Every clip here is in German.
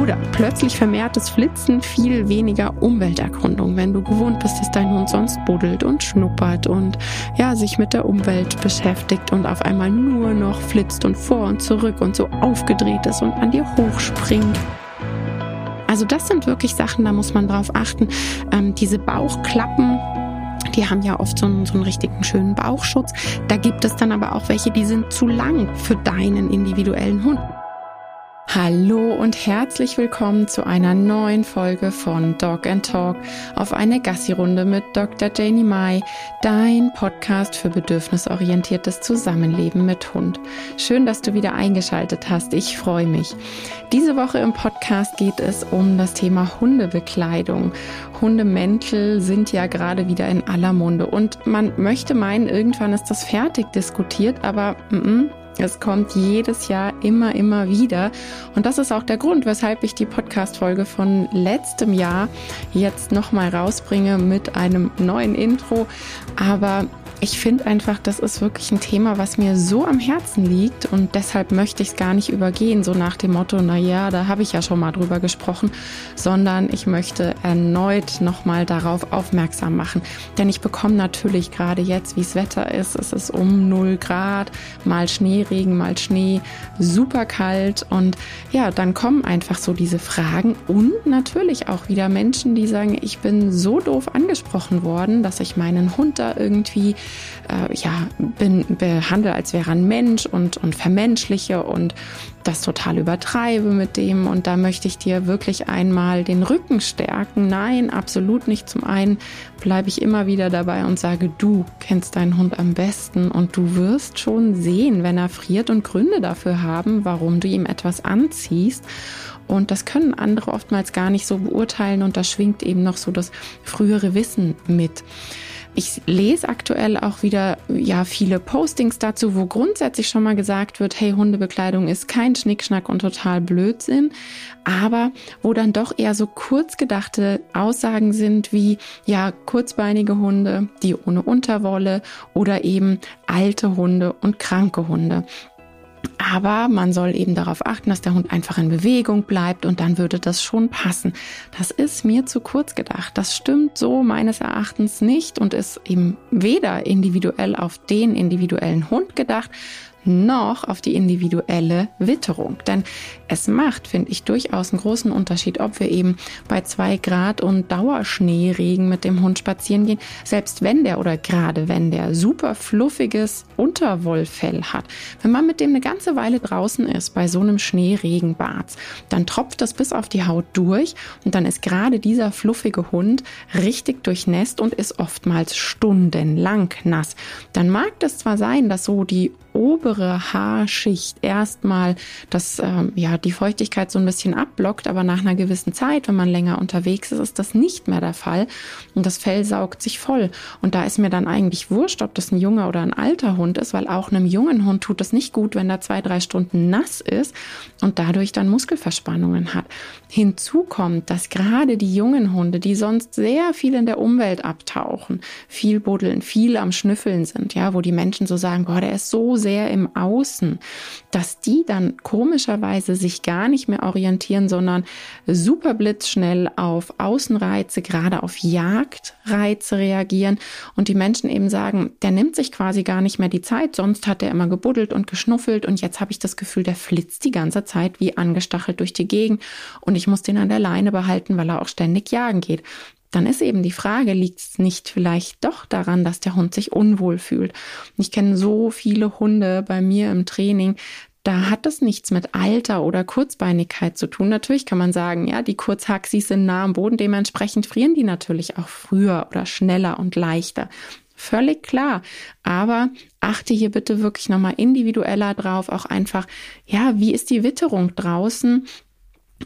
Oder plötzlich vermehrtes Flitzen, viel weniger Umwelterkundung, wenn du gewohnt bist, dass dein Hund sonst buddelt und schnuppert und ja, sich mit der Umwelt beschäftigt und auf einmal nur noch flitzt und vor und zurück und so aufgedreht ist und an dir hochspringt. Also das sind wirklich Sachen, da muss man drauf achten. Ähm, diese Bauchklappen, die haben ja oft so einen, so einen richtigen schönen Bauchschutz. Da gibt es dann aber auch welche, die sind zu lang für deinen individuellen Hund. Hallo und herzlich willkommen zu einer neuen Folge von Dog and Talk auf eine Gassi-Runde mit Dr. Janie Mai, dein Podcast für bedürfnisorientiertes Zusammenleben mit Hund. Schön, dass du wieder eingeschaltet hast. Ich freue mich. Diese Woche im Podcast geht es um das Thema Hundebekleidung. Hundemäntel sind ja gerade wieder in aller Munde und man möchte meinen, irgendwann ist das fertig diskutiert, aber mm es kommt jedes Jahr immer, immer wieder. Und das ist auch der Grund, weshalb ich die Podcast-Folge von letztem Jahr jetzt nochmal rausbringe mit einem neuen Intro. Aber ich finde einfach, das ist wirklich ein Thema, was mir so am Herzen liegt und deshalb möchte ich es gar nicht übergehen, so nach dem Motto, na ja, da habe ich ja schon mal drüber gesprochen, sondern ich möchte erneut nochmal darauf aufmerksam machen. Denn ich bekomme natürlich gerade jetzt, wie es Wetter ist, es ist um 0 Grad, mal Schneeregen, mal Schnee, super kalt und ja, dann kommen einfach so diese Fragen und natürlich auch wieder Menschen, die sagen, ich bin so doof angesprochen worden, dass ich meinen Hund da irgendwie äh, ja, bin, behandle, als wäre ein Mensch und, und vermenschliche und das total übertreibe mit dem. Und da möchte ich dir wirklich einmal den Rücken stärken. Nein, absolut nicht. Zum einen bleibe ich immer wieder dabei und sage, du kennst deinen Hund am besten und du wirst schon sehen, wenn er friert und Gründe dafür haben, warum du ihm etwas anziehst. Und das können andere oftmals gar nicht so beurteilen und da schwingt eben noch so das frühere Wissen mit. Ich lese aktuell auch wieder ja viele Postings dazu, wo grundsätzlich schon mal gesagt wird, hey, Hundebekleidung ist kein Schnickschnack und total Blödsinn, aber wo dann doch eher so kurz gedachte Aussagen sind wie ja, kurzbeinige Hunde, die ohne Unterwolle oder eben alte Hunde und kranke Hunde. Aber man soll eben darauf achten, dass der Hund einfach in Bewegung bleibt und dann würde das schon passen. Das ist mir zu kurz gedacht. Das stimmt so meines Erachtens nicht und ist eben weder individuell auf den individuellen Hund gedacht, noch auf die individuelle Witterung. Denn es macht, finde ich, durchaus einen großen Unterschied, ob wir eben bei zwei Grad und Dauerschneeregen mit dem Hund spazieren gehen, selbst wenn der oder gerade wenn der super fluffiges Unterwollfell hat. Wenn man mit dem eine ganze Weile draußen ist, bei so einem Schneeregenbad, dann tropft das bis auf die Haut durch und dann ist gerade dieser fluffige Hund richtig durchnässt und ist oftmals stundenlang nass. Dann mag das zwar sein, dass so die obere Haarschicht erstmal das, ähm, ja, die Feuchtigkeit so ein bisschen abblockt, aber nach einer gewissen Zeit, wenn man länger unterwegs ist, ist das nicht mehr der Fall und das Fell saugt sich voll. Und da ist mir dann eigentlich wurscht, ob das ein junger oder ein alter Hund ist, weil auch einem jungen Hund tut es nicht gut, wenn er zwei, drei Stunden nass ist und dadurch dann Muskelverspannungen hat. Hinzu kommt, dass gerade die jungen Hunde, die sonst sehr viel in der Umwelt abtauchen, viel buddeln, viel am Schnüffeln sind, ja, wo die Menschen so sagen, boah, der ist so sehr im Außen, dass die dann komischerweise sich gar nicht mehr orientieren, sondern super blitzschnell auf Außenreize, gerade auf Jagdreize reagieren. Und die Menschen eben sagen, der nimmt sich quasi gar nicht mehr die Zeit, sonst hat er immer gebuddelt und geschnuffelt. Und jetzt habe ich das Gefühl, der flitzt die ganze Zeit wie angestachelt durch die Gegend. Und ich muss den an der Leine behalten, weil er auch ständig jagen geht dann ist eben die Frage, liegt es nicht vielleicht doch daran, dass der Hund sich unwohl fühlt? Ich kenne so viele Hunde bei mir im Training, da hat das nichts mit Alter oder Kurzbeinigkeit zu tun. Natürlich kann man sagen, ja, die Kurzhaxis sind nah am Boden, dementsprechend frieren die natürlich auch früher oder schneller und leichter. Völlig klar. Aber achte hier bitte wirklich nochmal individueller drauf, auch einfach, ja, wie ist die Witterung draußen?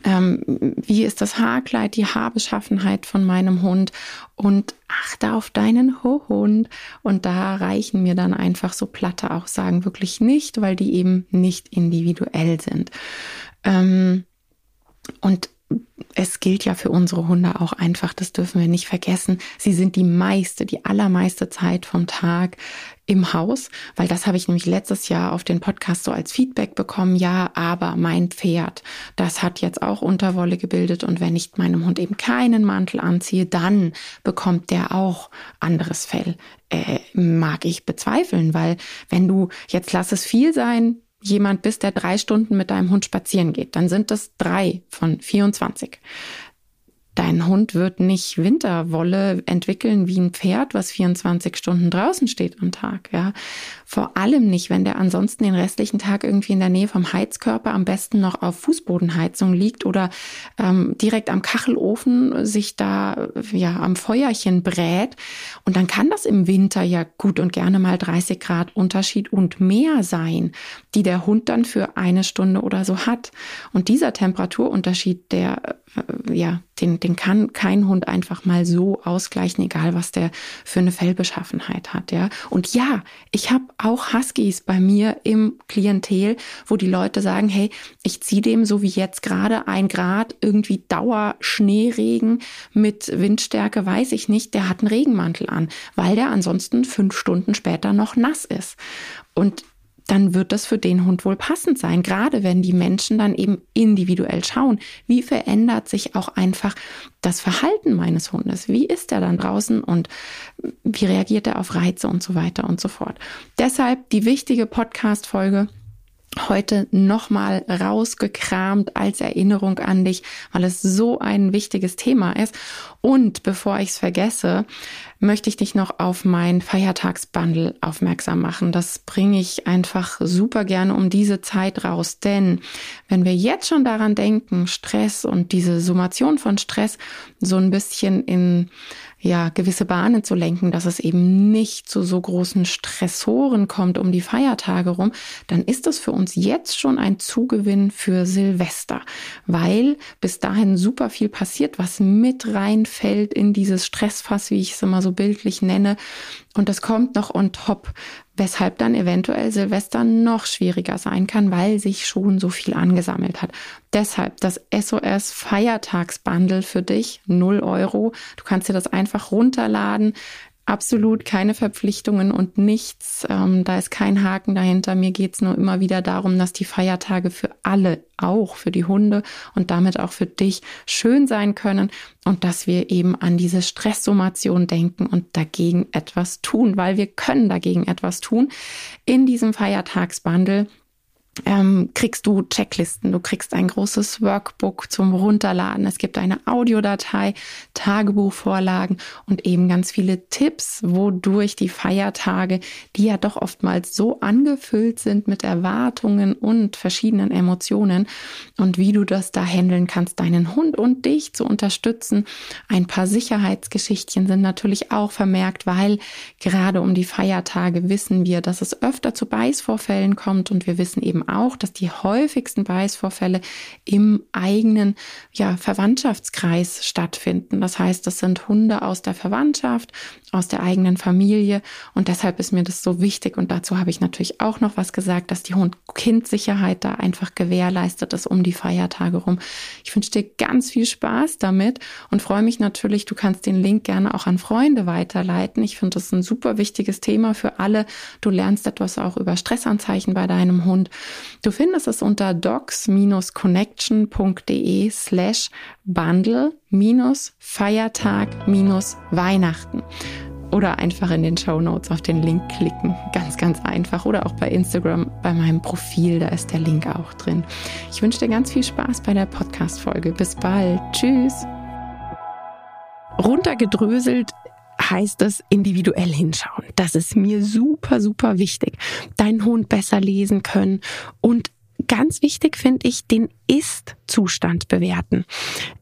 Ähm, wie ist das Haarkleid, die Haarbeschaffenheit von meinem Hund und achte auf deinen Hund. Und da reichen mir dann einfach so platte Aussagen wirklich nicht, weil die eben nicht individuell sind. Ähm, und es gilt ja für unsere Hunde auch einfach, das dürfen wir nicht vergessen. Sie sind die meiste, die allermeiste Zeit vom Tag im Haus, weil das habe ich nämlich letztes Jahr auf den Podcast so als Feedback bekommen. Ja, aber mein Pferd, das hat jetzt auch Unterwolle gebildet und wenn ich meinem Hund eben keinen Mantel anziehe, dann bekommt der auch anderes Fell. Äh, mag ich bezweifeln, weil wenn du jetzt lass es viel sein, jemand bist, der drei Stunden mit deinem Hund spazieren geht, dann sind das drei von 24. Dein Hund wird nicht Winterwolle entwickeln wie ein Pferd, was 24 Stunden draußen steht am Tag, ja. Vor allem nicht, wenn der ansonsten den restlichen Tag irgendwie in der Nähe vom Heizkörper am besten noch auf Fußbodenheizung liegt oder ähm, direkt am Kachelofen sich da ja am Feuerchen brät. Und dann kann das im Winter ja gut und gerne mal 30 Grad Unterschied und mehr sein, die der Hund dann für eine Stunde oder so hat. Und dieser Temperaturunterschied, der äh, ja, den, den kann kein Hund einfach mal so ausgleichen, egal was der für eine Fellbeschaffenheit hat, ja. Und ja, ich habe auch Huskies bei mir im Klientel, wo die Leute sagen, hey, ich ziehe dem so wie jetzt gerade ein Grad irgendwie Dauer Schneeregen mit Windstärke, weiß ich nicht, der hat einen Regenmantel an, weil der ansonsten fünf Stunden später noch nass ist. Und dann wird das für den Hund wohl passend sein. Gerade wenn die Menschen dann eben individuell schauen, wie verändert sich auch einfach das Verhalten meines Hundes? Wie ist er dann draußen und wie reagiert er auf Reize und so weiter und so fort? Deshalb die wichtige Podcast-Folge heute nochmal rausgekramt als Erinnerung an dich, weil es so ein wichtiges Thema ist. Und bevor ich es vergesse, möchte ich dich noch auf mein Feiertagsbundle aufmerksam machen. Das bringe ich einfach super gerne um diese Zeit raus. Denn wenn wir jetzt schon daran denken, Stress und diese Summation von Stress so ein bisschen in ja, gewisse Bahnen zu lenken, dass es eben nicht zu so großen Stressoren kommt um die Feiertage rum, dann ist das für uns jetzt schon ein Zugewinn für Silvester, weil bis dahin super viel passiert, was mit reinfällt in dieses Stressfass, wie ich es immer so bildlich nenne. Und das kommt noch on top, weshalb dann eventuell Silvester noch schwieriger sein kann, weil sich schon so viel angesammelt hat. Deshalb das SOS Feiertagsbundle für dich, 0 Euro. Du kannst dir das einfach runterladen absolut keine Verpflichtungen und nichts. Ähm, da ist kein Haken dahinter. Mir geht's nur immer wieder darum, dass die Feiertage für alle, auch für die Hunde und damit auch für dich schön sein können und dass wir eben an diese Stresssummation denken und dagegen etwas tun, weil wir können dagegen etwas tun. In diesem Feiertagsbundle ähm, kriegst du Checklisten, du kriegst ein großes Workbook zum Runterladen, es gibt eine Audiodatei, Tagebuchvorlagen und eben ganz viele Tipps, wodurch die Feiertage, die ja doch oftmals so angefüllt sind mit Erwartungen und verschiedenen Emotionen und wie du das da handeln kannst, deinen Hund und dich zu unterstützen. Ein paar Sicherheitsgeschichtchen sind natürlich auch vermerkt, weil gerade um die Feiertage wissen wir, dass es öfter zu Beißvorfällen kommt und wir wissen eben auch, dass die häufigsten Beißvorfälle im eigenen ja, Verwandtschaftskreis stattfinden. Das heißt, das sind Hunde aus der Verwandtschaft, aus der eigenen Familie und deshalb ist mir das so wichtig und dazu habe ich natürlich auch noch was gesagt, dass die Hund-Kind-Sicherheit da einfach gewährleistet ist um die Feiertage rum. Ich wünsche dir ganz viel Spaß damit und freue mich natürlich, du kannst den Link gerne auch an Freunde weiterleiten. Ich finde das ein super wichtiges Thema für alle. Du lernst etwas auch über Stressanzeichen bei deinem Hund Du findest es unter docs-connection.de slash bundle Feiertag Weihnachten oder einfach in den Show Notes auf den Link klicken. Ganz, ganz einfach. Oder auch bei Instagram bei meinem Profil, da ist der Link auch drin. Ich wünsche dir ganz viel Spaß bei der Podcast-Folge. Bis bald. Tschüss. Runtergedröselt heißt es individuell hinschauen. Das ist mir super, super wichtig. Deinen Hund besser lesen können und ganz wichtig finde ich, den Ist-Zustand bewerten.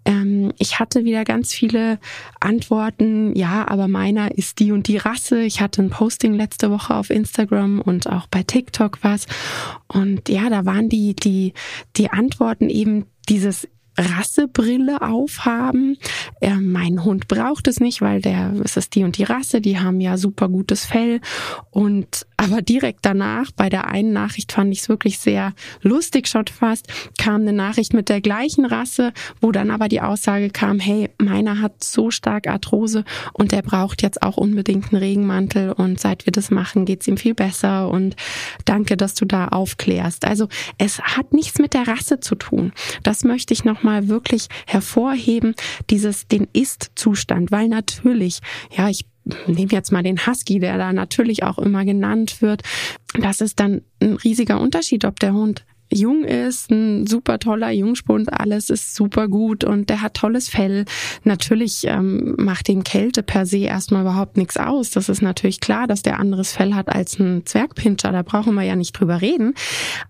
Ähm, ich hatte wieder ganz viele Antworten, ja, aber meiner ist die und die Rasse. Ich hatte ein Posting letzte Woche auf Instagram und auch bei TikTok was. Und ja, da waren die, die, die Antworten eben dieses Rassebrille aufhaben. Äh, mein Hund braucht es nicht, weil der, es ist die und die Rasse, die haben ja super gutes Fell und Aber direkt danach, bei der einen Nachricht fand ich es wirklich sehr lustig schon fast, kam eine Nachricht mit der gleichen Rasse, wo dann aber die Aussage kam, hey, meiner hat so stark Arthrose und der braucht jetzt auch unbedingt einen Regenmantel und seit wir das machen, geht's ihm viel besser und danke, dass du da aufklärst. Also es hat nichts mit der Rasse zu tun. Das möchte ich nochmal wirklich hervorheben, dieses den Ist-Zustand, weil natürlich, ja, ich nehme jetzt mal den Husky, der da natürlich auch immer genannt wird. Das ist dann ein riesiger Unterschied, ob der Hund jung ist, ein super toller Jungspund, alles ist super gut und der hat tolles Fell. Natürlich ähm, macht ihm Kälte per se erstmal überhaupt nichts aus. Das ist natürlich klar, dass der anderes Fell hat als ein Zwergpinscher, da brauchen wir ja nicht drüber reden.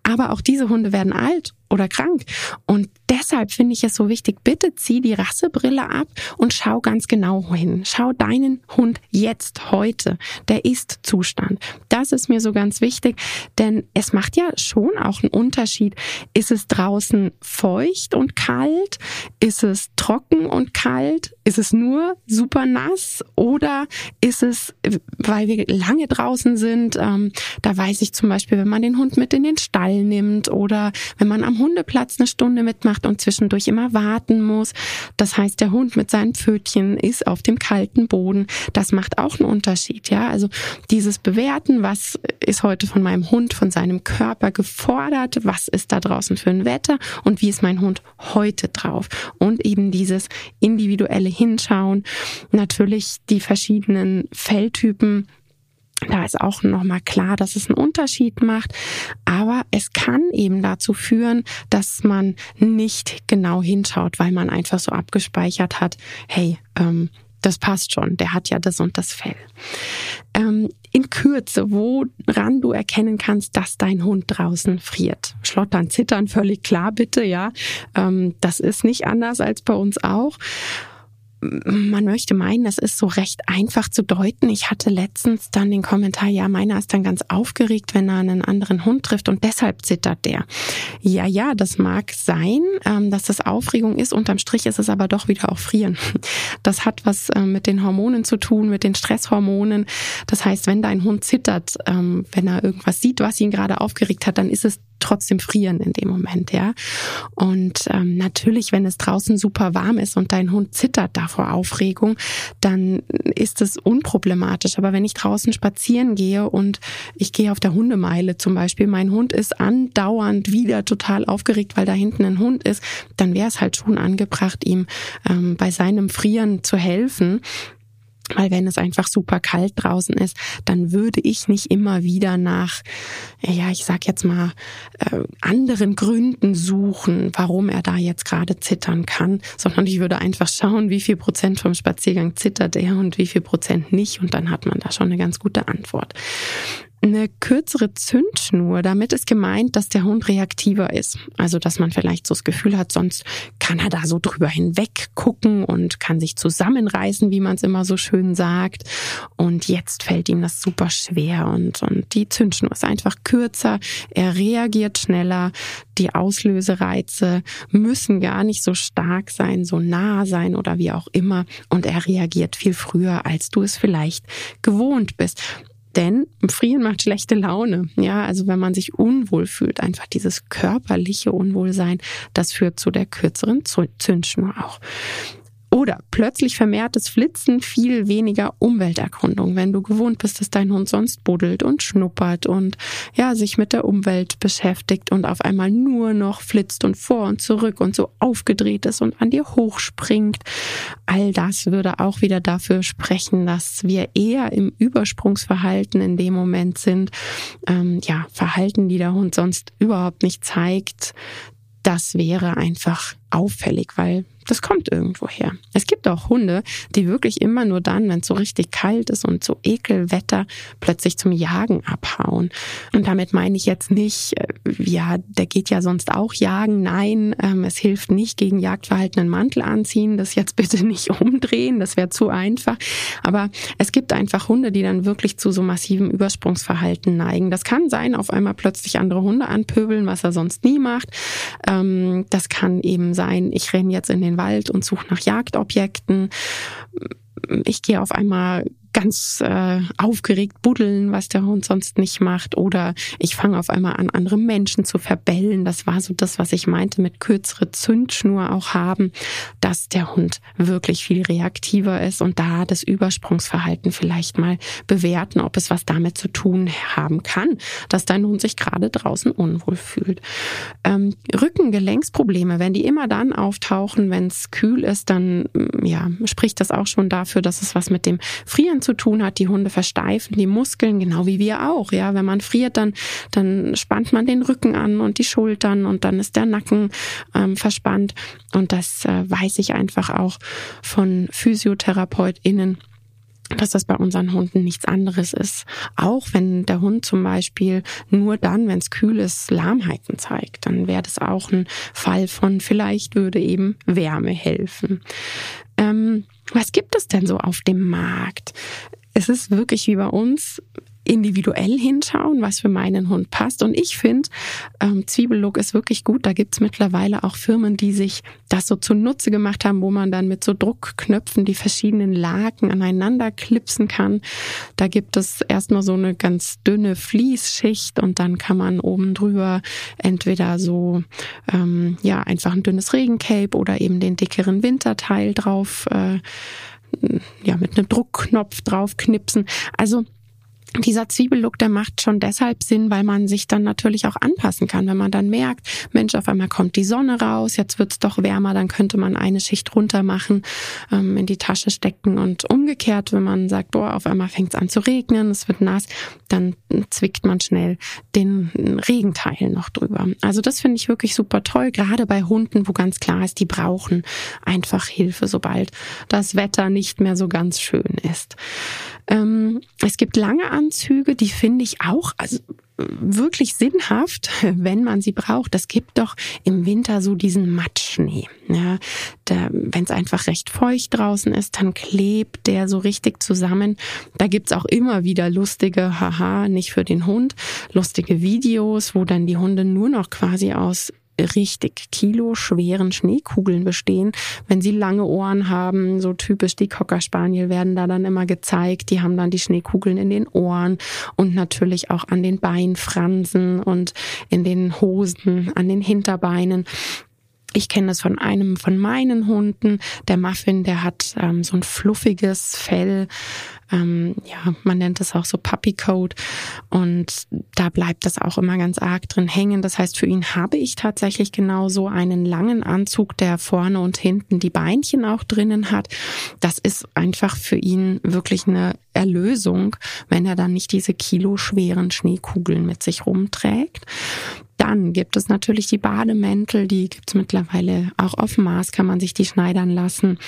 Aber auch diese Hunde werden alt oder krank. Und deshalb finde ich es so wichtig, bitte zieh die Rassebrille ab und schau ganz genau hin. Schau deinen Hund jetzt, heute. Der Ist-Zustand. Das ist mir so ganz wichtig, denn es macht ja schon auch einen Unterschied. Ist es draußen feucht und kalt? Ist es trocken und kalt? Ist es nur super nass? Oder ist es, weil wir lange draußen sind, ähm, da weiß ich zum Beispiel, wenn man den Hund mit in den Stall nimmt oder wenn man am Hundeplatz eine Stunde mitmacht und zwischendurch immer warten muss. Das heißt, der Hund mit seinen Pfötchen ist auf dem kalten Boden. Das macht auch einen Unterschied, ja. Also dieses Bewerten, was ist heute von meinem Hund, von seinem Körper gefordert? Was ist da draußen für ein Wetter? Und wie ist mein Hund heute drauf? Und eben dieses individuelle Hinschauen. Natürlich die verschiedenen Felltypen da ist auch nochmal klar, dass es einen Unterschied macht. Aber es kann eben dazu führen, dass man nicht genau hinschaut, weil man einfach so abgespeichert hat, hey, ähm, das passt schon, der hat ja das und das Fell. Ähm, in Kürze, woran du erkennen kannst, dass dein Hund draußen friert. Schlottern, zittern, völlig klar bitte, ja. Ähm, das ist nicht anders als bei uns auch man möchte meinen, das ist so recht einfach zu deuten. Ich hatte letztens dann den Kommentar, ja, meiner ist dann ganz aufgeregt, wenn er einen anderen Hund trifft und deshalb zittert der. Ja, ja, das mag sein, ähm, dass das Aufregung ist. Unterm Strich ist es aber doch wieder auch Frieren. Das hat was äh, mit den Hormonen zu tun, mit den Stresshormonen. Das heißt, wenn dein Hund zittert, ähm, wenn er irgendwas sieht, was ihn gerade aufgeregt hat, dann ist es trotzdem frieren in dem Moment, ja. Und ähm, natürlich, wenn es draußen super warm ist und dein Hund zittert da vor Aufregung, dann ist es unproblematisch. Aber wenn ich draußen spazieren gehe und ich gehe auf der Hundemeile zum Beispiel, mein Hund ist andauernd wieder total aufgeregt, weil da hinten ein Hund ist, dann wäre es halt schon angebracht, ihm ähm, bei seinem Frieren zu helfen. Weil wenn es einfach super kalt draußen ist, dann würde ich nicht immer wieder nach, ja, ich sag jetzt mal, äh, anderen Gründen suchen, warum er da jetzt gerade zittern kann, sondern ich würde einfach schauen, wie viel Prozent vom Spaziergang zittert er und wie viel Prozent nicht. Und dann hat man da schon eine ganz gute Antwort eine kürzere Zündschnur. Damit ist gemeint, dass der Hund reaktiver ist. Also, dass man vielleicht so das Gefühl hat, sonst kann er da so drüber hinweg gucken und kann sich zusammenreißen, wie man es immer so schön sagt. Und jetzt fällt ihm das super schwer und, und die Zündschnur ist einfach kürzer. Er reagiert schneller. Die Auslösereize müssen gar nicht so stark sein, so nah sein oder wie auch immer. Und er reagiert viel früher, als du es vielleicht gewohnt bist. Denn Frieren macht schlechte Laune. Ja, also wenn man sich unwohl fühlt, einfach dieses körperliche Unwohlsein, das führt zu der kürzeren Zündschnur auch. Oder plötzlich vermehrtes Flitzen, viel weniger Umwelterkundung, wenn du gewohnt bist, dass dein Hund sonst buddelt und schnuppert und ja, sich mit der Umwelt beschäftigt und auf einmal nur noch flitzt und vor und zurück und so aufgedreht ist und an dir hochspringt. All das würde auch wieder dafür sprechen, dass wir eher im Übersprungsverhalten in dem Moment sind. Ähm, ja, Verhalten, die der Hund sonst überhaupt nicht zeigt, das wäre einfach auffällig, weil das kommt irgendwo her. Es gibt auch Hunde, die wirklich immer nur dann, wenn es so richtig kalt ist und so Ekelwetter, plötzlich zum Jagen abhauen. Und damit meine ich jetzt nicht, äh, ja, der geht ja sonst auch jagen. Nein, ähm, es hilft nicht gegen Jagdverhalten einen Mantel anziehen. Das jetzt bitte nicht umdrehen, das wäre zu einfach. Aber es gibt einfach Hunde, die dann wirklich zu so massivem Übersprungsverhalten neigen. Das kann sein, auf einmal plötzlich andere Hunde anpöbeln, was er sonst nie macht. Ähm, das kann eben sein, ich renne jetzt in den Wald und suche nach Jagdobjekten. Ich gehe auf einmal ganz äh, aufgeregt buddeln, was der Hund sonst nicht macht. Oder ich fange auf einmal an, andere Menschen zu verbellen. Das war so das, was ich meinte mit kürzere Zündschnur auch haben, dass der Hund wirklich viel reaktiver ist und da das Übersprungsverhalten vielleicht mal bewerten, ob es was damit zu tun haben kann, dass dein Hund sich gerade draußen unwohl fühlt. Ähm, Rückengelenksprobleme, wenn die immer dann auftauchen, wenn es kühl ist, dann ja, spricht das auch schon dafür, dass es was mit dem Frieren zu tun hat. Die Hunde versteifen die Muskeln, genau wie wir auch. Ja, wenn man friert, dann, dann spannt man den Rücken an und die Schultern und dann ist der Nacken ähm, verspannt. Und das äh, weiß ich einfach auch von PhysiotherapeutInnen dass das bei unseren Hunden nichts anderes ist. Auch wenn der Hund zum Beispiel nur dann, wenn es kühl ist, Lahmheiten zeigt, dann wäre das auch ein Fall von vielleicht würde eben Wärme helfen. Ähm, was gibt es denn so auf dem Markt? Es ist wirklich wie bei uns individuell hinschauen, was für meinen Hund passt. Und ich finde, ähm, Zwiebellook ist wirklich gut. Da gibt's mittlerweile auch Firmen, die sich das so zunutze gemacht haben, wo man dann mit so Druckknöpfen die verschiedenen Laken aneinander klipsen kann. Da gibt es erstmal so eine ganz dünne Fließschicht und dann kann man oben drüber entweder so ähm, ja einfach ein dünnes Regencape oder eben den dickeren Winterteil drauf äh, ja mit einem Druckknopf draufknipsen. Also dieser Zwiebellook, der macht schon deshalb Sinn, weil man sich dann natürlich auch anpassen kann. Wenn man dann merkt, Mensch, auf einmal kommt die Sonne raus, jetzt wird's doch wärmer, dann könnte man eine Schicht runter machen, ähm, in die Tasche stecken und umgekehrt, wenn man sagt, boah, auf einmal fängt's an zu regnen, es wird nass, dann zwickt man schnell den Regenteil noch drüber. Also das finde ich wirklich super toll, gerade bei Hunden, wo ganz klar ist, die brauchen einfach Hilfe, sobald das Wetter nicht mehr so ganz schön ist. Ähm, es gibt lange Anzüge, die finde ich auch, also wirklich sinnhaft, wenn man sie braucht. Es gibt doch im Winter so diesen Matschschnee. Ja, wenn es einfach recht feucht draußen ist, dann klebt der so richtig zusammen. Da gibt's auch immer wieder lustige, haha, nicht für den Hund, lustige Videos, wo dann die Hunde nur noch quasi aus richtig kiloschweren Schneekugeln bestehen. Wenn sie lange Ohren haben, so typisch die Cocker Spaniel werden da dann immer gezeigt. Die haben dann die Schneekugeln in den Ohren und natürlich auch an den Beinfransen und in den Hosen, an den Hinterbeinen. Ich kenne das von einem von meinen Hunden. Der Muffin, der hat ähm, so ein fluffiges Fell. Ähm, ja, man nennt es auch so Puppy Coat. Und da bleibt das auch immer ganz arg drin hängen. Das heißt, für ihn habe ich tatsächlich genau so einen langen Anzug, der vorne und hinten die Beinchen auch drinnen hat. Das ist einfach für ihn wirklich eine Erlösung, wenn er dann nicht diese kiloschweren Schneekugeln mit sich rumträgt. Dann gibt es natürlich die Bademäntel, die gibt es mittlerweile auch auf Maß, kann man sich die schneidern lassen.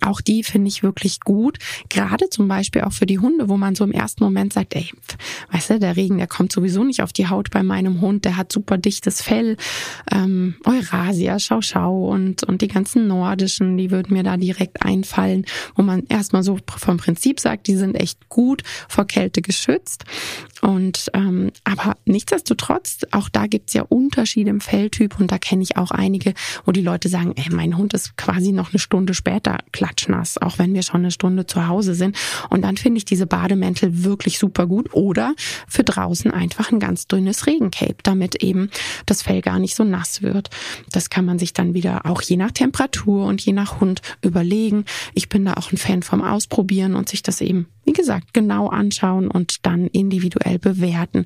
Auch die finde ich wirklich gut. Gerade zum Beispiel auch für die Hunde, wo man so im ersten Moment sagt, ey, weißt du, der Regen, der kommt sowieso nicht auf die Haut bei meinem Hund, der hat super dichtes Fell. Ähm, Eurasia, Schau Schau und, und die ganzen nordischen, die würden mir da direkt einfallen, wo man erstmal so vom Prinzip sagt, die sind echt gut vor Kälte geschützt. Und ähm, aber nichtsdestotrotz, auch da gibt's ja Unterschiede im Felltyp und da kenne ich auch einige, wo die Leute sagen, ey, mein Hund ist quasi noch eine Stunde später klatschnass, auch wenn wir schon eine Stunde zu Hause sind. Und dann finde ich diese Bademäntel wirklich super gut. Oder für draußen einfach ein ganz dünnes Regencape, damit eben das Fell gar nicht so nass wird. Das kann man sich dann wieder auch je nach Temperatur und je nach Hund überlegen. Ich bin da auch ein Fan vom Ausprobieren und sich das eben, wie gesagt, genau anschauen und dann individuell bewerten.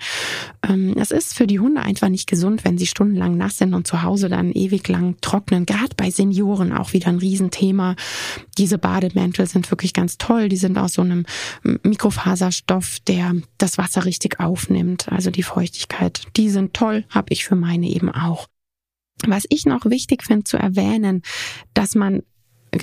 Ähm, es ist für die Hunde einfach nicht gesund, wenn sie stundenlang nass sind und zu Hause dann ewig lang trocknen. Gerade bei Senioren auch wieder ein Riesenthema. Diese Bademäntel sind wirklich ganz toll. Die sind aus so einem Mikrofaserstoff, der das Wasser richtig aufnimmt, also die Feuchtigkeit. Die sind toll, habe ich für meine eben auch. Was ich noch wichtig finde zu erwähnen, dass man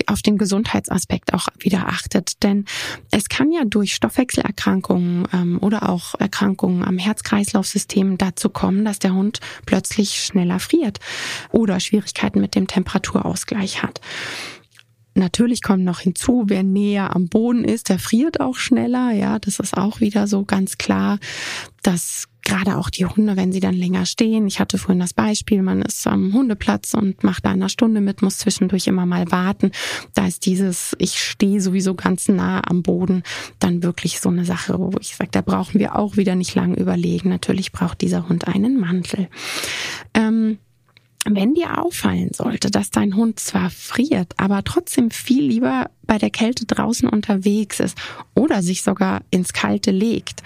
auf den Gesundheitsaspekt auch wieder achtet. Denn es kann ja durch Stoffwechselerkrankungen ähm, oder auch Erkrankungen am Herz-Kreislauf-System dazu kommen, dass der Hund plötzlich schneller friert oder Schwierigkeiten mit dem Temperaturausgleich hat. Natürlich kommt noch hinzu, wer näher am Boden ist, der friert auch schneller. Ja, das ist auch wieder so ganz klar. Das gerade auch die Hunde, wenn sie dann länger stehen. Ich hatte vorhin das Beispiel, man ist am Hundeplatz und macht da eine Stunde mit, muss zwischendurch immer mal warten. Da ist dieses, ich stehe sowieso ganz nah am Boden, dann wirklich so eine Sache, wo ich sage, da brauchen wir auch wieder nicht lange überlegen. Natürlich braucht dieser Hund einen Mantel. Ähm, wenn dir auffallen sollte, dass dein Hund zwar friert, aber trotzdem viel lieber bei der Kälte draußen unterwegs ist oder sich sogar ins Kalte legt.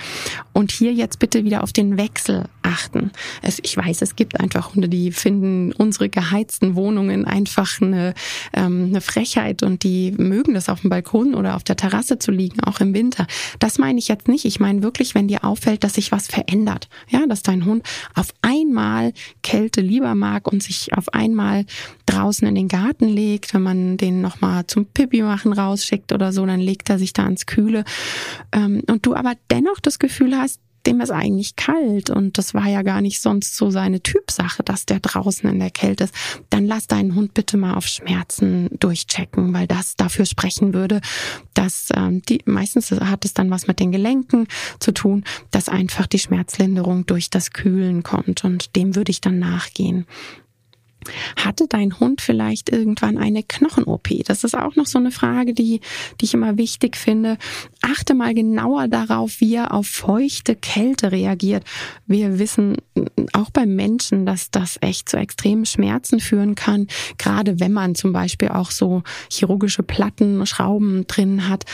Und hier jetzt bitte wieder auf den Wechsel achten. Es, ich weiß, es gibt einfach Hunde, die finden unsere geheizten Wohnungen einfach eine, ähm, eine Frechheit und die mögen das auf dem Balkon oder auf der Terrasse zu liegen, auch im Winter. Das meine ich jetzt nicht. Ich meine wirklich, wenn dir auffällt, dass sich was verändert. Ja, dass dein Hund auf einmal Kälte lieber mag und sich auf einmal draußen in den Garten legt, wenn man den nochmal zum Pipi machen rausschickt oder so, dann legt er sich da ins Kühle. Ähm, und du aber dennoch das Gefühl hast, dem ist eigentlich kalt und das war ja gar nicht sonst so seine Typsache, dass der draußen in der Kälte ist, dann lass deinen Hund bitte mal auf Schmerzen durchchecken, weil das dafür sprechen würde, dass ähm, die meistens hat es dann was mit den Gelenken zu tun, dass einfach die Schmerzlinderung durch das Kühlen kommt und dem würde ich dann nachgehen. Hatte dein Hund vielleicht irgendwann eine Knochen-OP? Das ist auch noch so eine Frage, die, die ich immer wichtig finde. Achte mal genauer darauf, wie er auf feuchte Kälte reagiert. Wir wissen auch beim Menschen, dass das echt zu extremen Schmerzen führen kann. Gerade wenn man zum Beispiel auch so chirurgische Platten, Schrauben drin hat.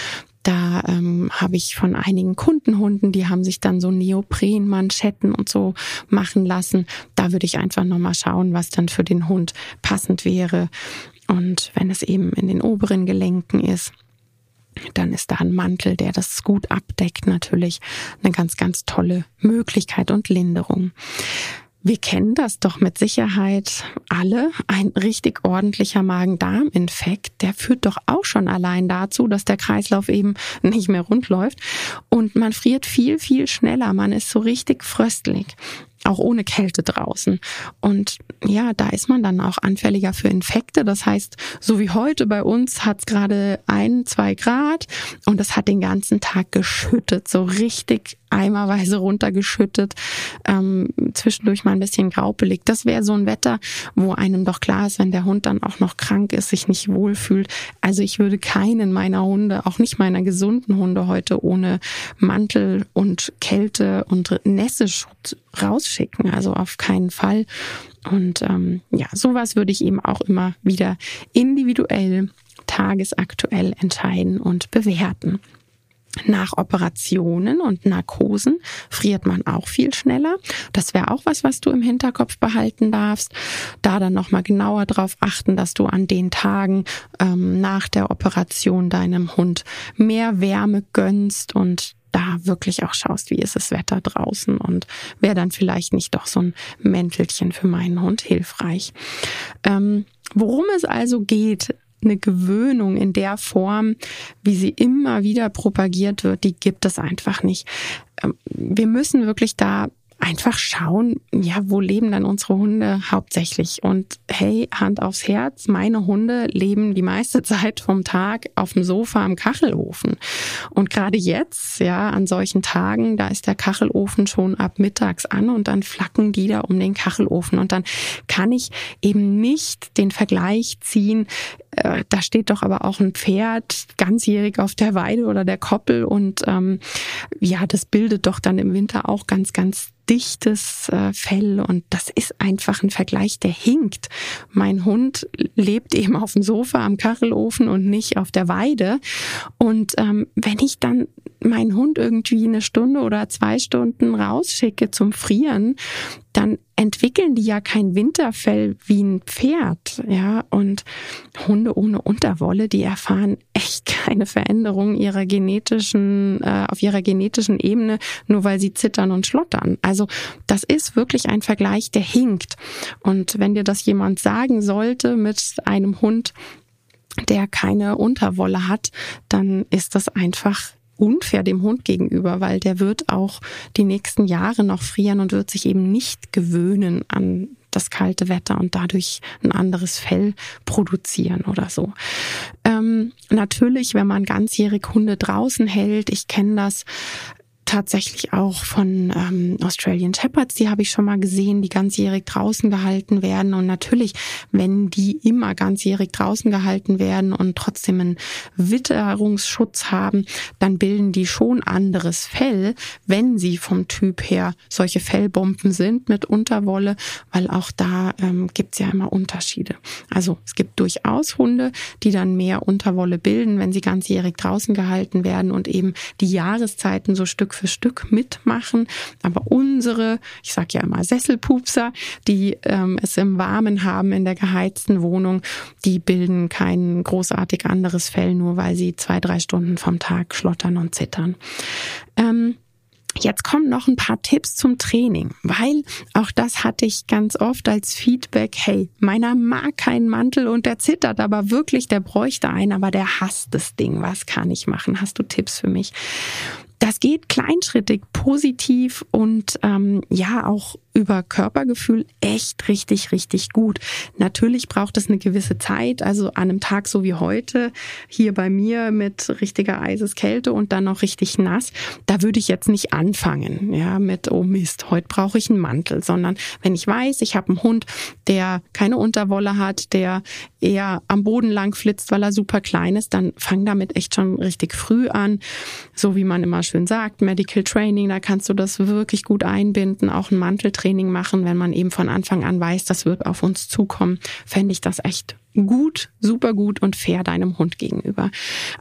Da ähm, habe ich von einigen Kundenhunden, die haben sich dann so Neoprenmanschetten und so machen lassen. Da würde ich einfach nochmal schauen, was dann für den Hund passend wäre. Und wenn es eben in den oberen Gelenken ist, dann ist da ein Mantel, der das gut abdeckt, natürlich eine ganz, ganz tolle Möglichkeit und Linderung. Wir kennen das doch mit Sicherheit alle. Ein richtig ordentlicher Magen-Darm-Infekt, der führt doch auch schon allein dazu, dass der Kreislauf eben nicht mehr rund läuft und man friert viel, viel schneller. Man ist so richtig fröstlich auch ohne Kälte draußen. Und ja, da ist man dann auch anfälliger für Infekte. Das heißt, so wie heute bei uns hat es gerade ein, zwei Grad und es hat den ganzen Tag geschüttet, so richtig eimerweise runtergeschüttet, ähm, zwischendurch mal ein bisschen graupelig. Das wäre so ein Wetter, wo einem doch klar ist, wenn der Hund dann auch noch krank ist, sich nicht wohlfühlt. Also ich würde keinen meiner Hunde, auch nicht meiner gesunden Hunde heute ohne Mantel und Kälte und Nässeschutz rausschicken. Also auf keinen Fall. Und ähm, ja, sowas würde ich eben auch immer wieder individuell, tagesaktuell entscheiden und bewerten. Nach Operationen und Narkosen friert man auch viel schneller. Das wäre auch was, was du im Hinterkopf behalten darfst. Da dann nochmal genauer drauf achten, dass du an den Tagen ähm, nach der Operation deinem Hund mehr Wärme gönnst und da wirklich auch schaust, wie ist das Wetter draußen und wäre dann vielleicht nicht doch so ein Mäntelchen für meinen Hund hilfreich. Ähm, worum es also geht, eine Gewöhnung in der Form, wie sie immer wieder propagiert wird, die gibt es einfach nicht. Ähm, wir müssen wirklich da einfach schauen, ja, wo leben dann unsere Hunde hauptsächlich? Und hey, Hand aufs Herz, meine Hunde leben die meiste Zeit vom Tag auf dem Sofa am Kachelofen. Und gerade jetzt, ja, an solchen Tagen, da ist der Kachelofen schon ab mittags an und dann flacken die da um den Kachelofen. Und dann kann ich eben nicht den Vergleich ziehen, äh, da steht doch aber auch ein Pferd ganzjährig auf der Weide oder der Koppel und ähm, ja, das bildet doch dann im Winter auch ganz, ganz dichtes äh, Fell und das ist einfach ein Vergleich, der hinkt. Mein Hund lebt eben auf dem Sofa am Kachelofen und nicht auf der Weide. Und ähm, wenn ich dann meinen Hund irgendwie eine Stunde oder zwei Stunden rausschicke zum Frieren, dann entwickeln die ja kein Winterfell wie ein Pferd, ja. Und Hunde ohne Unterwolle, die erfahren echt keine Veränderung ihrer genetischen, äh, auf ihrer genetischen Ebene, nur weil sie zittern und schlottern. Also das ist wirklich ein Vergleich, der hinkt. Und wenn dir das jemand sagen sollte mit einem Hund, der keine Unterwolle hat, dann ist das einfach unfair dem Hund gegenüber, weil der wird auch die nächsten Jahre noch frieren und wird sich eben nicht gewöhnen an das kalte Wetter und dadurch ein anderes Fell produzieren oder so. Ähm, natürlich, wenn man ganzjährig Hunde draußen hält, ich kenne das, tatsächlich auch von ähm, Australian Shepherds, die habe ich schon mal gesehen, die ganzjährig draußen gehalten werden. Und natürlich, wenn die immer ganzjährig draußen gehalten werden und trotzdem einen Witterungsschutz haben, dann bilden die schon anderes Fell, wenn sie vom Typ her solche Fellbomben sind mit Unterwolle, weil auch da ähm, gibt ja immer Unterschiede. Also es gibt durchaus Hunde, die dann mehr Unterwolle bilden, wenn sie ganzjährig draußen gehalten werden und eben die Jahreszeiten so Stück für Stück mitmachen. Aber unsere, ich sage ja immer Sesselpupser, die ähm, es im Warmen haben in der geheizten Wohnung, die bilden kein großartig anderes Fell, nur weil sie zwei, drei Stunden vom Tag schlottern und zittern. Ähm, Jetzt kommen noch ein paar Tipps zum Training, weil auch das hatte ich ganz oft als Feedback, hey, meiner mag keinen Mantel und der zittert aber wirklich, der bräuchte einen, aber der hasst das Ding. Was kann ich machen? Hast du Tipps für mich? Das geht kleinschrittig, positiv und ähm, ja auch über Körpergefühl echt richtig, richtig gut. Natürlich braucht es eine gewisse Zeit, also an einem Tag so wie heute, hier bei mir mit richtiger Eiseskälte und dann noch richtig nass, da würde ich jetzt nicht anfangen, ja, mit, oh Mist, heute brauche ich einen Mantel, sondern wenn ich weiß, ich habe einen Hund, der keine Unterwolle hat, der eher am Boden lang flitzt, weil er super klein ist, dann fang damit echt schon richtig früh an. So wie man immer schön sagt, Medical Training, da kannst du das wirklich gut einbinden, auch ein Manteltraining Training machen, wenn man eben von Anfang an weiß, das wird auf uns zukommen, fände ich das echt gut, super gut und fair deinem Hund gegenüber.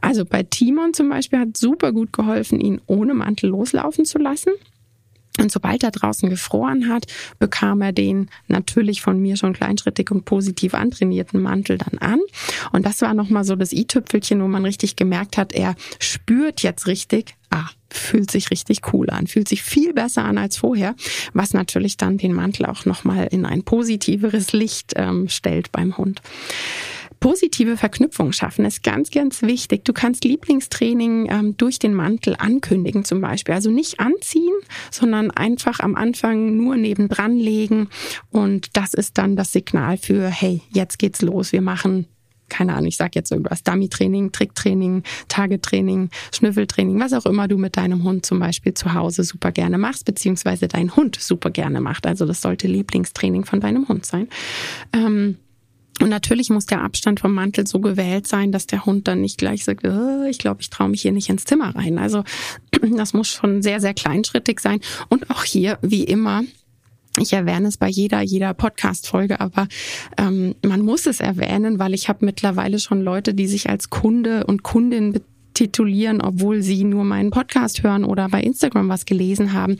Also bei Timon zum Beispiel hat super gut geholfen, ihn ohne Mantel loslaufen zu lassen. Und sobald er draußen gefroren hat, bekam er den natürlich von mir schon kleinschrittig und positiv antrainierten Mantel dann an. Und das war nochmal so das i-Tüpfelchen, wo man richtig gemerkt hat, er spürt jetzt richtig, ah, fühlt sich richtig cool an, fühlt sich viel besser an als vorher, was natürlich dann den Mantel auch nochmal in ein positiveres Licht ähm, stellt beim Hund positive Verknüpfung schaffen ist ganz, ganz wichtig. Du kannst Lieblingstraining ähm, durch den Mantel ankündigen zum Beispiel. Also nicht anziehen, sondern einfach am Anfang nur nebendran legen. Und das ist dann das Signal für, hey, jetzt geht's los. Wir machen keine Ahnung, ich sag jetzt irgendwas, Dummy-Training, Tricktraining, Tagetraining, Schnüffeltraining, was auch immer du mit deinem Hund zum Beispiel zu Hause super gerne machst, beziehungsweise dein Hund super gerne macht. Also das sollte Lieblingstraining von deinem Hund sein. Ähm, und natürlich muss der Abstand vom Mantel so gewählt sein, dass der Hund dann nicht gleich sagt, oh, ich glaube, ich traue mich hier nicht ins Zimmer rein. Also das muss schon sehr, sehr kleinschrittig sein. Und auch hier, wie immer, ich erwähne es bei jeder, jeder Podcast-Folge, aber ähm, man muss es erwähnen, weil ich habe mittlerweile schon Leute, die sich als Kunde und Kundin titulieren, obwohl sie nur meinen Podcast hören oder bei Instagram was gelesen haben.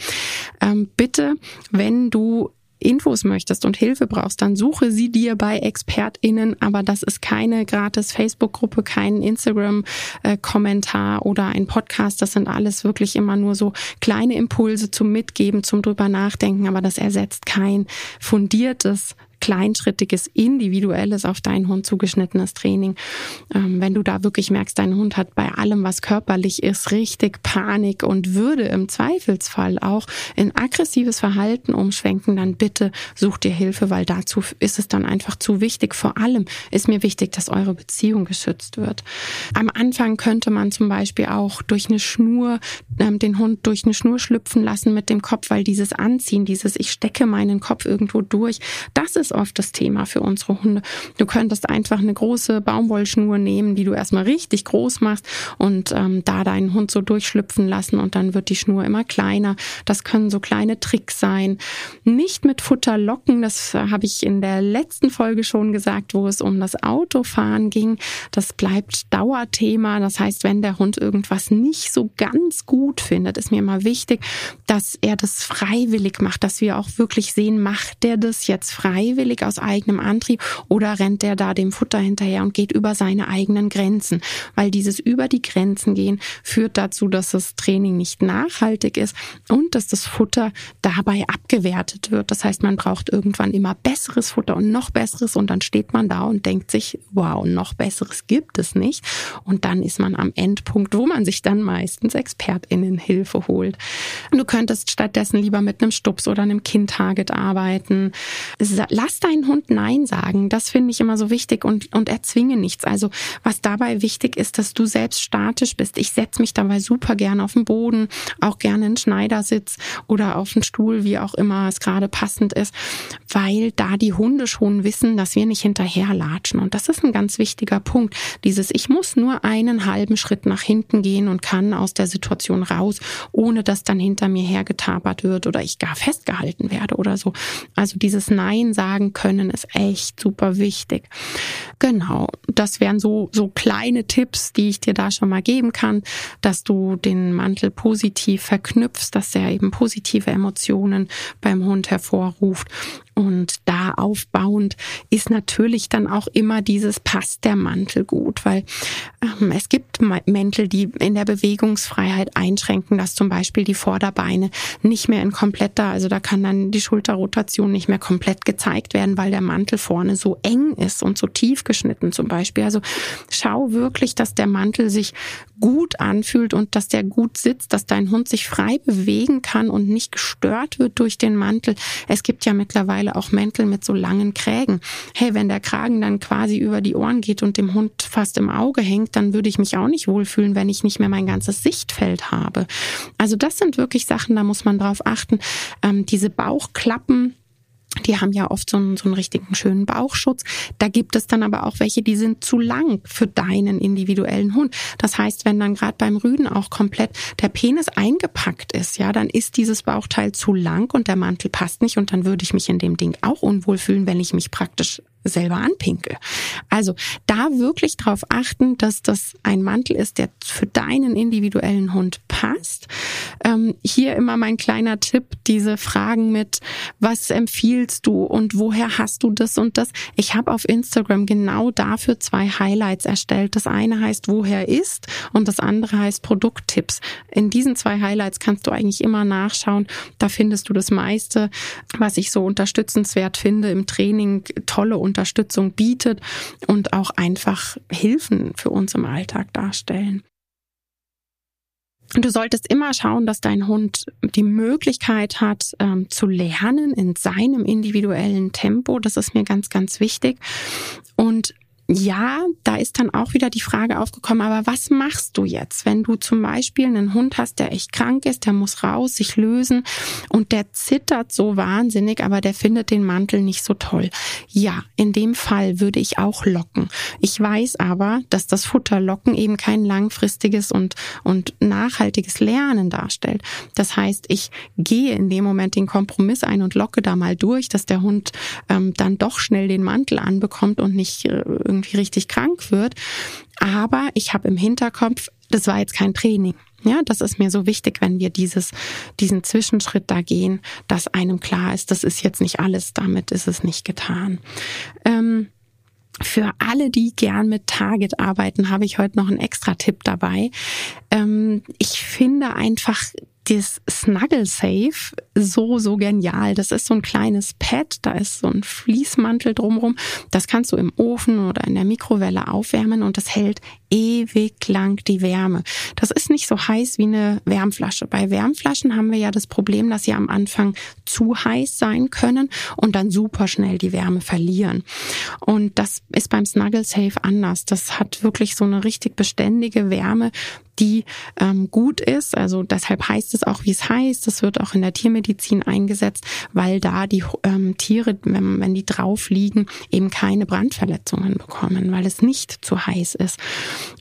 Ähm, bitte, wenn du Infos möchtest und Hilfe brauchst, dann suche sie dir bei ExpertInnen, aber das ist keine gratis Facebook-Gruppe, kein Instagram-Kommentar oder ein Podcast. Das sind alles wirklich immer nur so kleine Impulse zum Mitgeben, zum drüber nachdenken, aber das ersetzt kein fundiertes kleinschrittiges, individuelles, auf deinen Hund zugeschnittenes Training. Ähm, wenn du da wirklich merkst, dein Hund hat bei allem, was körperlich ist, richtig Panik und würde im Zweifelsfall auch in aggressives Verhalten umschwenken, dann bitte such dir Hilfe, weil dazu ist es dann einfach zu wichtig. Vor allem ist mir wichtig, dass eure Beziehung geschützt wird. Am Anfang könnte man zum Beispiel auch durch eine Schnur, ähm, den Hund durch eine Schnur schlüpfen lassen mit dem Kopf, weil dieses Anziehen, dieses ich stecke meinen Kopf irgendwo durch, das ist ist oft das Thema für unsere Hunde. Du könntest einfach eine große Baumwollschnur nehmen, die du erstmal richtig groß machst und ähm, da deinen Hund so durchschlüpfen lassen und dann wird die Schnur immer kleiner. Das können so kleine Tricks sein. Nicht mit Futter locken, das habe ich in der letzten Folge schon gesagt, wo es um das Autofahren ging. Das bleibt Dauerthema. Das heißt, wenn der Hund irgendwas nicht so ganz gut findet, ist mir immer wichtig, dass er das freiwillig macht, dass wir auch wirklich sehen, macht der das jetzt freiwillig? Freiwillig aus eigenem Antrieb oder rennt er da dem Futter hinterher und geht über seine eigenen Grenzen? Weil dieses über die Grenzen gehen führt dazu, dass das Training nicht nachhaltig ist und dass das Futter dabei abgewertet wird. Das heißt, man braucht irgendwann immer besseres Futter und noch besseres und dann steht man da und denkt sich, wow, noch besseres gibt es nicht. Und dann ist man am Endpunkt, wo man sich dann meistens ExpertInnen Hilfe holt. Du könntest stattdessen lieber mit einem Stups oder einem Kind-Target arbeiten. Lass lass deinen Hund Nein sagen. Das finde ich immer so wichtig und, und erzwinge nichts. Also was dabei wichtig ist, dass du selbst statisch bist. Ich setze mich dabei super gerne auf den Boden, auch gerne in Schneidersitz oder auf den Stuhl, wie auch immer es gerade passend ist, weil da die Hunde schon wissen, dass wir nicht hinterherlatschen. Und das ist ein ganz wichtiger Punkt. Dieses, ich muss nur einen halben Schritt nach hinten gehen und kann aus der Situation raus, ohne dass dann hinter mir hergetapert wird oder ich gar festgehalten werde oder so. Also dieses Nein sagen können ist echt super wichtig. Genau. Das wären so, so kleine Tipps, die ich dir da schon mal geben kann, dass du den Mantel positiv verknüpfst, dass er eben positive Emotionen beim Hund hervorruft und da aufbauend ist natürlich dann auch immer dieses passt der Mantel gut, weil ähm, es gibt Mäntel, die in der Bewegungsfreiheit einschränken, dass zum Beispiel die Vorderbeine nicht mehr in kompletter, also da kann dann die Schulterrotation nicht mehr komplett gezeigt werden, weil der Mantel vorne so eng ist und so tief geschnitten zum Beispiel. Also schau wirklich, dass der Mantel sich gut anfühlt und dass der gut sitzt, dass dein Hund sich frei bewegen kann und nicht gestört wird durch den Mantel. Es gibt ja mittlerweile auch Mäntel mit so langen Krägen. Hey, wenn der Kragen dann quasi über die Ohren geht und dem Hund fast im Auge hängt, dann würde ich mich auch nicht wohlfühlen, wenn ich nicht mehr mein ganzes Sichtfeld habe. Also das sind wirklich Sachen, da muss man drauf achten. Ähm, diese Bauchklappen, die haben ja oft so einen, so einen richtigen schönen Bauchschutz. Da gibt es dann aber auch welche, die sind zu lang für deinen individuellen Hund. Das heißt, wenn dann gerade beim Rüden auch komplett der Penis eingepackt ist, ja, dann ist dieses Bauchteil zu lang und der Mantel passt nicht und dann würde ich mich in dem Ding auch unwohl fühlen, wenn ich mich praktisch selber anpinkel. Also da wirklich darauf achten, dass das ein Mantel ist, der für deinen individuellen Hund passt. Ähm, hier immer mein kleiner Tipp, diese Fragen mit, was empfiehlst du und woher hast du das und das? Ich habe auf Instagram genau dafür zwei Highlights erstellt. Das eine heißt, woher ist und das andere heißt Produkttipps. In diesen zwei Highlights kannst du eigentlich immer nachschauen. Da findest du das meiste, was ich so unterstützenswert finde im Training, tolle und Unterstützung bietet und auch einfach Hilfen für uns im Alltag darstellen. Du solltest immer schauen, dass dein Hund die Möglichkeit hat, ähm, zu lernen in seinem individuellen Tempo. Das ist mir ganz, ganz wichtig. Und ja, da ist dann auch wieder die Frage aufgekommen, aber was machst du jetzt, wenn du zum Beispiel einen Hund hast, der echt krank ist, der muss raus, sich lösen und der zittert so wahnsinnig, aber der findet den Mantel nicht so toll. Ja, in dem Fall würde ich auch locken. Ich weiß aber, dass das Futterlocken eben kein langfristiges und, und nachhaltiges Lernen darstellt. Das heißt, ich gehe in dem Moment den Kompromiss ein und locke da mal durch, dass der Hund ähm, dann doch schnell den Mantel anbekommt und nicht äh, irgendwie richtig krank wird. Aber ich habe im Hinterkopf, das war jetzt kein Training. Ja, das ist mir so wichtig, wenn wir dieses, diesen Zwischenschritt da gehen, dass einem klar ist, das ist jetzt nicht alles, damit ist es nicht getan. Ähm, für alle, die gern mit Target arbeiten, habe ich heute noch einen extra Tipp dabei. Ähm, ich finde einfach das Snuggle Safe so, so genial. Das ist so ein kleines Pad, da ist so ein Fließmantel drumrum. Das kannst du im Ofen oder in der Mikrowelle aufwärmen und das hält ewig lang die Wärme. Das ist nicht so heiß wie eine Wärmflasche. Bei Wärmflaschen haben wir ja das Problem, dass sie am Anfang zu heiß sein können und dann super schnell die Wärme verlieren. Und das ist beim Snuggle Safe anders. Das hat wirklich so eine richtig beständige Wärme, die ähm, gut ist. Also deshalb heißt es auch, wie es heißt. Das wird auch in der Tiermedizin eingesetzt, weil da die ähm, Tiere, wenn, wenn die drauf liegen, eben keine Brandverletzungen bekommen, weil es nicht zu heiß ist.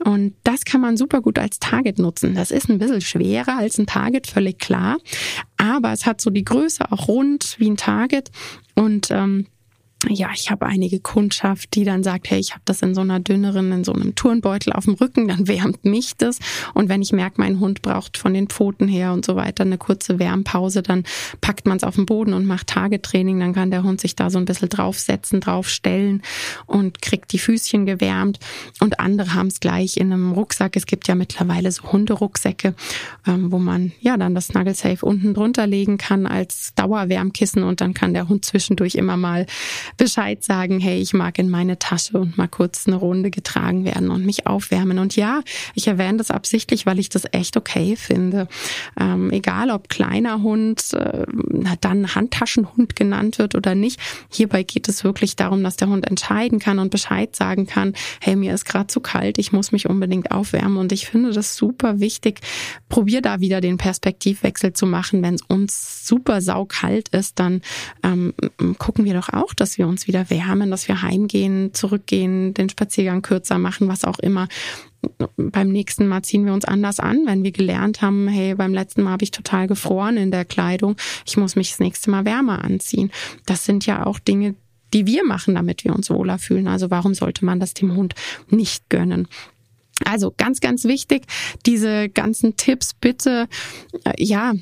Und das kann man super gut als Target nutzen. Das ist ein bisschen schwerer als ein Target, völlig klar. Aber es hat so die Größe auch rund wie ein Target und ähm, ja, ich habe einige Kundschaft, die dann sagt, hey, ich habe das in so einer dünneren, in so einem Turnbeutel auf dem Rücken, dann wärmt mich das. Und wenn ich merke, mein Hund braucht von den Pfoten her und so weiter eine kurze Wärmpause, dann packt man es auf den Boden und macht Tagetraining. Dann kann der Hund sich da so ein bisschen draufsetzen, draufstellen und kriegt die Füßchen gewärmt. Und andere haben es gleich in einem Rucksack. Es gibt ja mittlerweile so Hunderucksäcke, ähm, wo man ja dann das Snuggle Safe unten drunter legen kann als Dauerwärmkissen und dann kann der Hund zwischendurch immer mal Bescheid sagen, hey, ich mag in meine Tasche und mal kurz eine Runde getragen werden und mich aufwärmen. Und ja, ich erwähne das absichtlich, weil ich das echt okay finde. Ähm, egal ob kleiner Hund, äh, dann Handtaschenhund genannt wird oder nicht. Hierbei geht es wirklich darum, dass der Hund entscheiden kann und Bescheid sagen kann, hey, mir ist gerade zu kalt, ich muss mich unbedingt aufwärmen. Und ich finde das super wichtig. Probier da wieder den Perspektivwechsel zu machen. Wenn es uns super saukalt ist, dann ähm, gucken wir doch auch, dass wir uns wieder wärmen, dass wir heimgehen, zurückgehen, den Spaziergang kürzer machen, was auch immer beim nächsten Mal ziehen wir uns anders an, wenn wir gelernt haben, hey, beim letzten Mal habe ich total gefroren in der Kleidung, ich muss mich das nächste Mal wärmer anziehen. Das sind ja auch Dinge, die wir machen, damit wir uns wohler fühlen. Also warum sollte man das dem Hund nicht gönnen? Also ganz, ganz wichtig, diese ganzen Tipps bitte, äh, ja,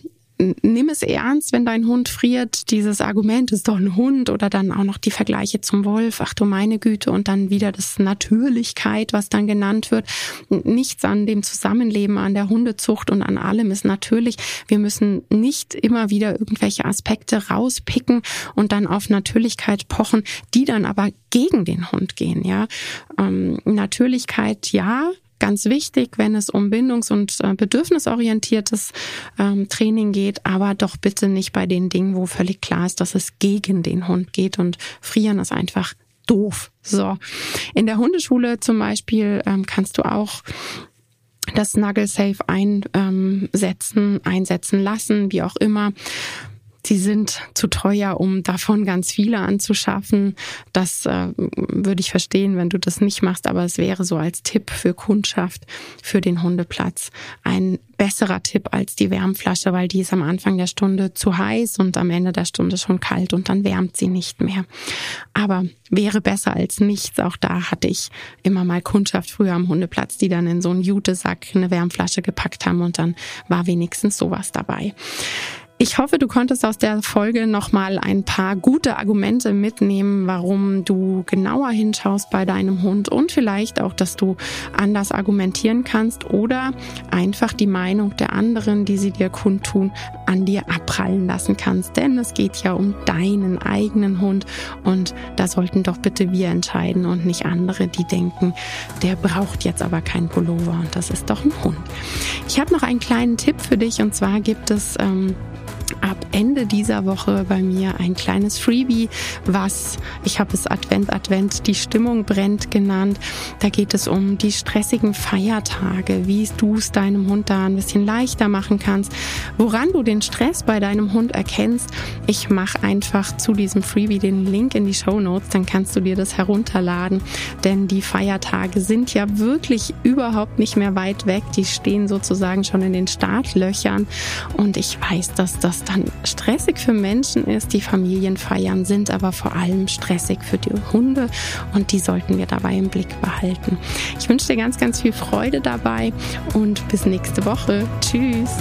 nimm es ernst, wenn dein Hund friert. Dieses Argument ist doch ein Hund oder dann auch noch die Vergleiche zum Wolf. Ach du meine Güte. Und dann wieder das Natürlichkeit, was dann genannt wird. Nichts an dem Zusammenleben, an der Hundezucht und an allem ist natürlich. Wir müssen nicht immer wieder irgendwelche Aspekte rauspicken und dann auf Natürlichkeit pochen, die dann aber gegen den Hund gehen, ja. Ähm, Natürlichkeit, ja, ganz wichtig, wenn es um bindungs- und äh, bedürfnisorientiertes ähm, Training geht, aber doch bitte nicht bei den Dingen, wo völlig klar ist, dass es gegen den Hund geht und frieren ist einfach doof. So. In der Hundeschule zum Beispiel ähm, kannst du auch das Snuggle Safe einsetzen, einsetzen lassen, wie auch immer. Sie sind zu teuer, um davon ganz viele anzuschaffen. Das äh, würde ich verstehen, wenn du das nicht machst, aber es wäre so als Tipp für Kundschaft für den Hundeplatz ein besserer Tipp als die Wärmflasche, weil die ist am Anfang der Stunde zu heiß und am Ende der Stunde schon kalt und dann wärmt sie nicht mehr. Aber wäre besser als nichts. Auch da hatte ich immer mal Kundschaft früher am Hundeplatz, die dann in so einen Jutesack eine Wärmflasche gepackt haben und dann war wenigstens sowas dabei. Ich hoffe, du konntest aus der Folge nochmal ein paar gute Argumente mitnehmen, warum du genauer hinschaust bei deinem Hund und vielleicht auch, dass du anders argumentieren kannst oder einfach die Meinung der anderen, die sie dir kundtun, an dir abprallen lassen kannst. Denn es geht ja um deinen eigenen Hund und da sollten doch bitte wir entscheiden und nicht andere, die denken, der braucht jetzt aber keinen Pullover und das ist doch ein Hund. Ich habe noch einen kleinen Tipp für dich und zwar gibt es ähm, ab Ende dieser Woche bei mir ein kleines Freebie, was ich habe es Advent Advent die Stimmung brennt genannt. Da geht es um die stressigen Feiertage, wie du es deinem Hund da ein bisschen leichter machen kannst, woran du den Stress bei deinem Hund erkennst. Ich mache einfach zu diesem Freebie den Link in die Show Notes, dann kannst du dir das herunterladen, denn die Feiertage sind ja wirklich überhaupt nicht mehr weit weg. Die stehen sozusagen schon in den Startlöchern und ich weiß, dass das dann stressig für Menschen ist. Die Familien feiern, sind aber vor allem stressig für die Hunde und die sollten wir dabei im Blick behalten. Ich wünsche dir ganz, ganz viel Freude dabei und bis nächste Woche. Tschüss.